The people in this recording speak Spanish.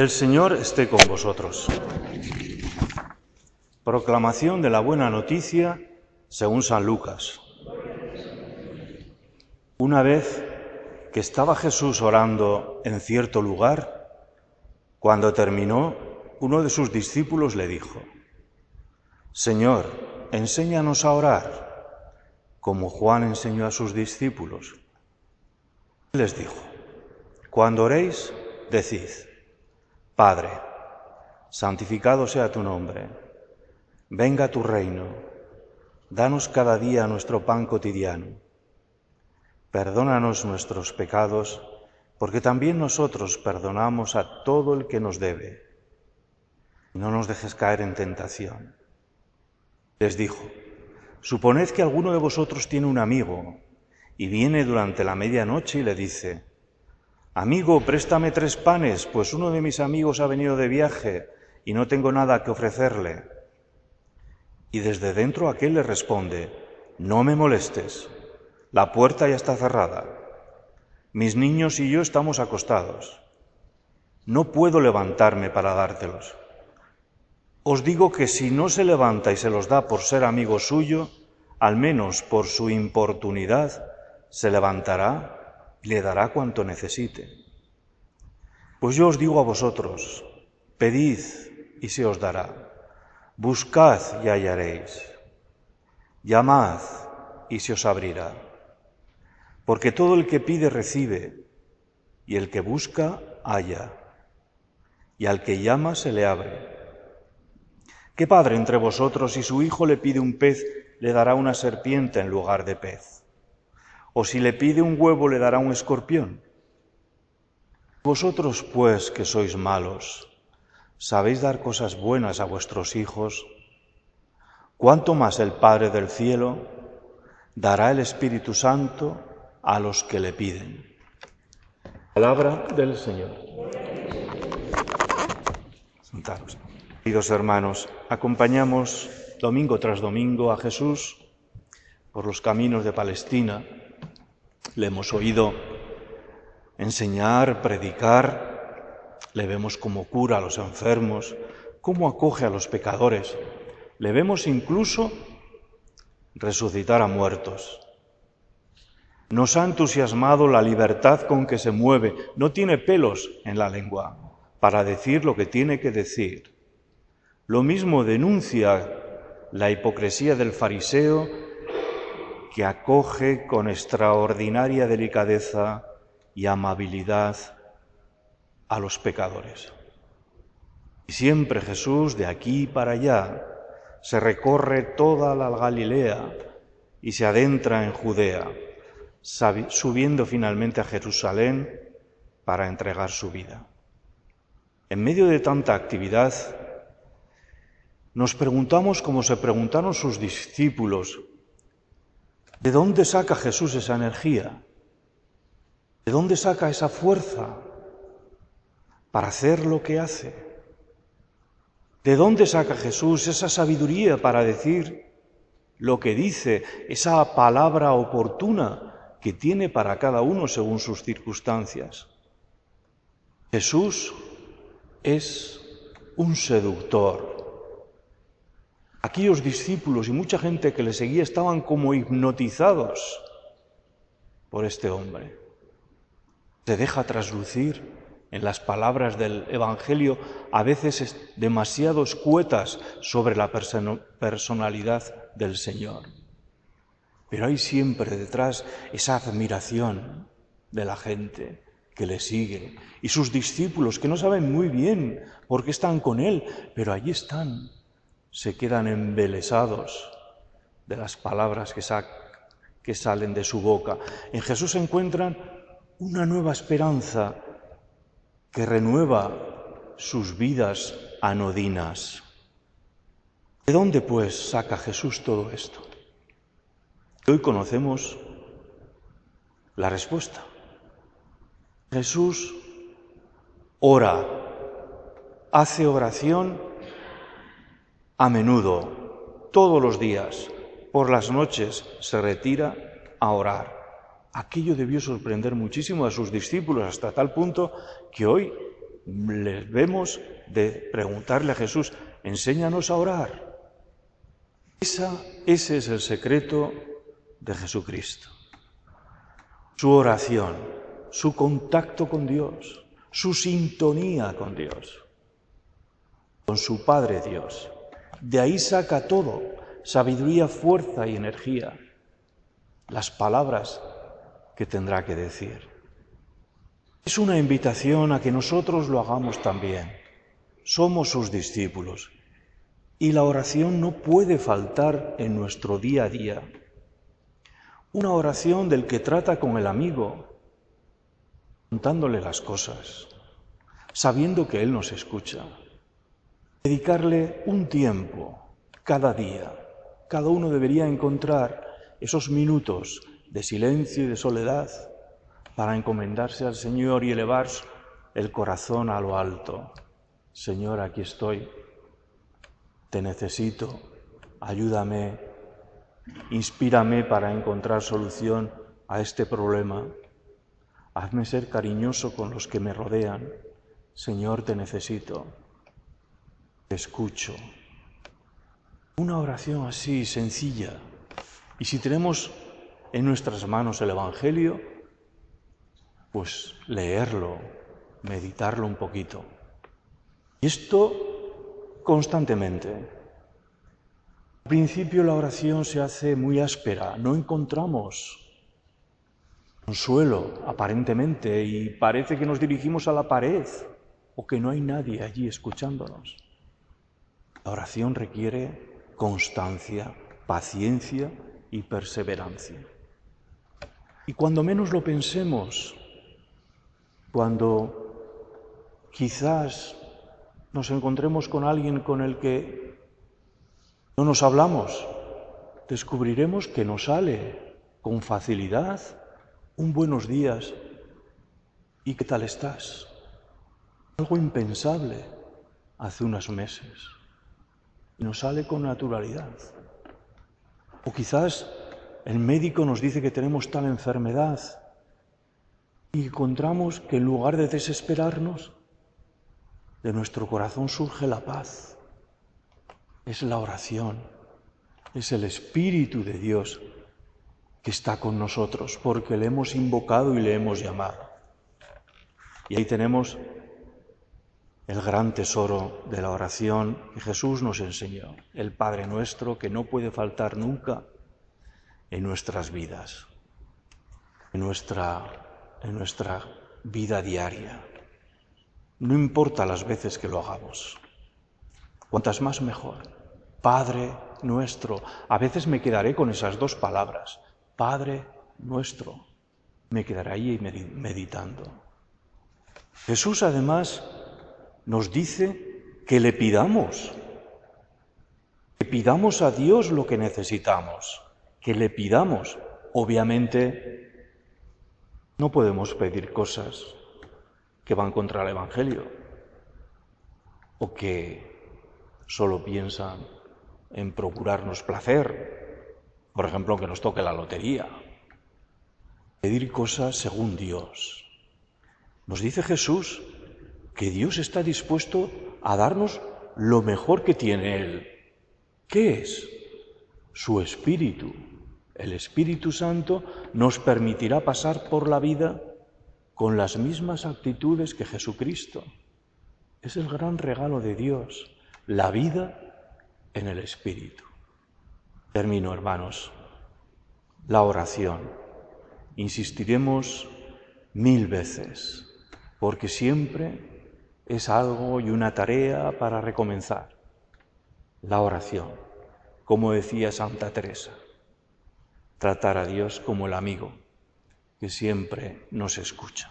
El Señor esté con vosotros. Proclamación de la buena noticia según San Lucas. Una vez que estaba Jesús orando en cierto lugar, cuando terminó, uno de sus discípulos le dijo, Señor, enséñanos a orar, como Juan enseñó a sus discípulos. Les dijo, cuando oréis, decid, Padre, santificado sea tu nombre, venga tu reino, danos cada día nuestro pan cotidiano, perdónanos nuestros pecados, porque también nosotros perdonamos a todo el que nos debe. No nos dejes caer en tentación. Les dijo, suponed que alguno de vosotros tiene un amigo y viene durante la medianoche y le dice, Amigo, préstame tres panes, pues uno de mis amigos ha venido de viaje y no tengo nada que ofrecerle. Y desde dentro aquel le responde, No me molestes, la puerta ya está cerrada. Mis niños y yo estamos acostados. No puedo levantarme para dártelos. Os digo que si no se levanta y se los da por ser amigo suyo, al menos por su importunidad, se levantará le dará cuanto necesite. Pues yo os digo a vosotros, pedid y se os dará, buscad y hallaréis, llamad y se os abrirá, porque todo el que pide recibe, y el que busca halla, y al que llama se le abre. ¿Qué padre entre vosotros si su hijo le pide un pez, le dará una serpiente en lugar de pez? ¿O si le pide un huevo le dará un escorpión? Vosotros, pues, que sois malos, sabéis dar cosas buenas a vuestros hijos, ¿cuánto más el Padre del cielo dará el Espíritu Santo a los que le piden? Palabra del Señor. Sentaros. Queridos hermanos, acompañamos domingo tras domingo a Jesús por los caminos de Palestina le hemos oído enseñar, predicar, le vemos como cura a los enfermos, cómo acoge a los pecadores, le vemos incluso resucitar a muertos. Nos ha entusiasmado la libertad con que se mueve, no tiene pelos en la lengua para decir lo que tiene que decir. Lo mismo denuncia la hipocresía del fariseo que acoge con extraordinaria delicadeza y amabilidad a los pecadores. Y siempre Jesús, de aquí para allá, se recorre toda la Galilea y se adentra en Judea, subiendo finalmente a Jerusalén para entregar su vida. En medio de tanta actividad, nos preguntamos como se preguntaron sus discípulos, ¿De dónde saca Jesús esa energía? ¿De dónde saca esa fuerza para hacer lo que hace? ¿De dónde saca Jesús esa sabiduría para decir lo que dice, esa palabra oportuna que tiene para cada uno según sus circunstancias? Jesús es un seductor, Aquellos discípulos y mucha gente que le seguía estaban como hipnotizados por este hombre. Se deja traslucir en las palabras del Evangelio, a veces demasiado escuetas sobre la personalidad del Señor. Pero hay siempre detrás esa admiración de la gente que le sigue y sus discípulos que no saben muy bien por qué están con Él, pero allí están se quedan embelesados de las palabras que, que salen de su boca. En Jesús encuentran una nueva esperanza que renueva sus vidas anodinas. ¿De dónde pues saca Jesús todo esto? Hoy conocemos la respuesta. Jesús ora, hace oración a menudo, todos los días, por las noches, se retira a orar. Aquello debió sorprender muchísimo a sus discípulos hasta tal punto que hoy les vemos de preguntarle a Jesús, enséñanos a orar. Esa, ese es el secreto de Jesucristo. Su oración, su contacto con Dios, su sintonía con Dios, con su Padre Dios. De ahí saca todo, sabiduría, fuerza y energía, las palabras que tendrá que decir. Es una invitación a que nosotros lo hagamos también. Somos sus discípulos y la oración no puede faltar en nuestro día a día. Una oración del que trata con el amigo, contándole las cosas, sabiendo que Él nos escucha. Dedicarle un tiempo cada día. Cada uno debería encontrar esos minutos de silencio y de soledad para encomendarse al Señor y elevar el corazón a lo alto. Señor, aquí estoy, te necesito, ayúdame, inspírame para encontrar solución a este problema. Hazme ser cariñoso con los que me rodean. Señor, te necesito, escucho. Una oración así, sencilla. Y si tenemos en nuestras manos el Evangelio, pues leerlo, meditarlo un poquito. Y esto constantemente. Al principio la oración se hace muy áspera, no encontramos consuelo aparentemente y parece que nos dirigimos a la pared o que no hay nadie allí escuchándonos. La oración requiere constancia, paciencia y perseverancia. Y cuando menos lo pensemos, cuando quizás nos encontremos con alguien con el que no nos hablamos, descubriremos que nos sale con facilidad un buenos días y qué tal estás. Algo impensable hace unos meses nos sale con naturalidad. O quizás el médico nos dice que tenemos tal enfermedad y encontramos que en lugar de desesperarnos, de nuestro corazón surge la paz. Es la oración, es el Espíritu de Dios que está con nosotros porque le hemos invocado y le hemos llamado. Y ahí tenemos el gran tesoro de la oración que Jesús nos enseñó, el Padre nuestro que no puede faltar nunca en nuestras vidas, en nuestra, en nuestra vida diaria. No importa las veces que lo hagamos. Cuantas más mejor. Padre nuestro. A veces me quedaré con esas dos palabras. Padre nuestro. Me quedaré ahí meditando. Jesús además nos dice que le pidamos. Que pidamos a Dios lo que necesitamos que le pidamos. Obviamente no podemos pedir cosas que van contra el Evangelio o que solo piensan en procurarnos placer, por ejemplo, que nos toque la lotería. Pedir cosas según Dios. Nos dice Jesús que Dios está dispuesto a darnos lo mejor que tiene Él. ¿Qué es? Su espíritu. El Espíritu Santo nos permitirá pasar por la vida con las mismas actitudes que Jesucristo. Es el gran regalo de Dios, la vida en el Espíritu. Termino, hermanos, la oración. Insistiremos mil veces, porque siempre es algo y una tarea para recomenzar. La oración, como decía Santa Teresa tratar a Dios como el amigo que siempre nos escucha.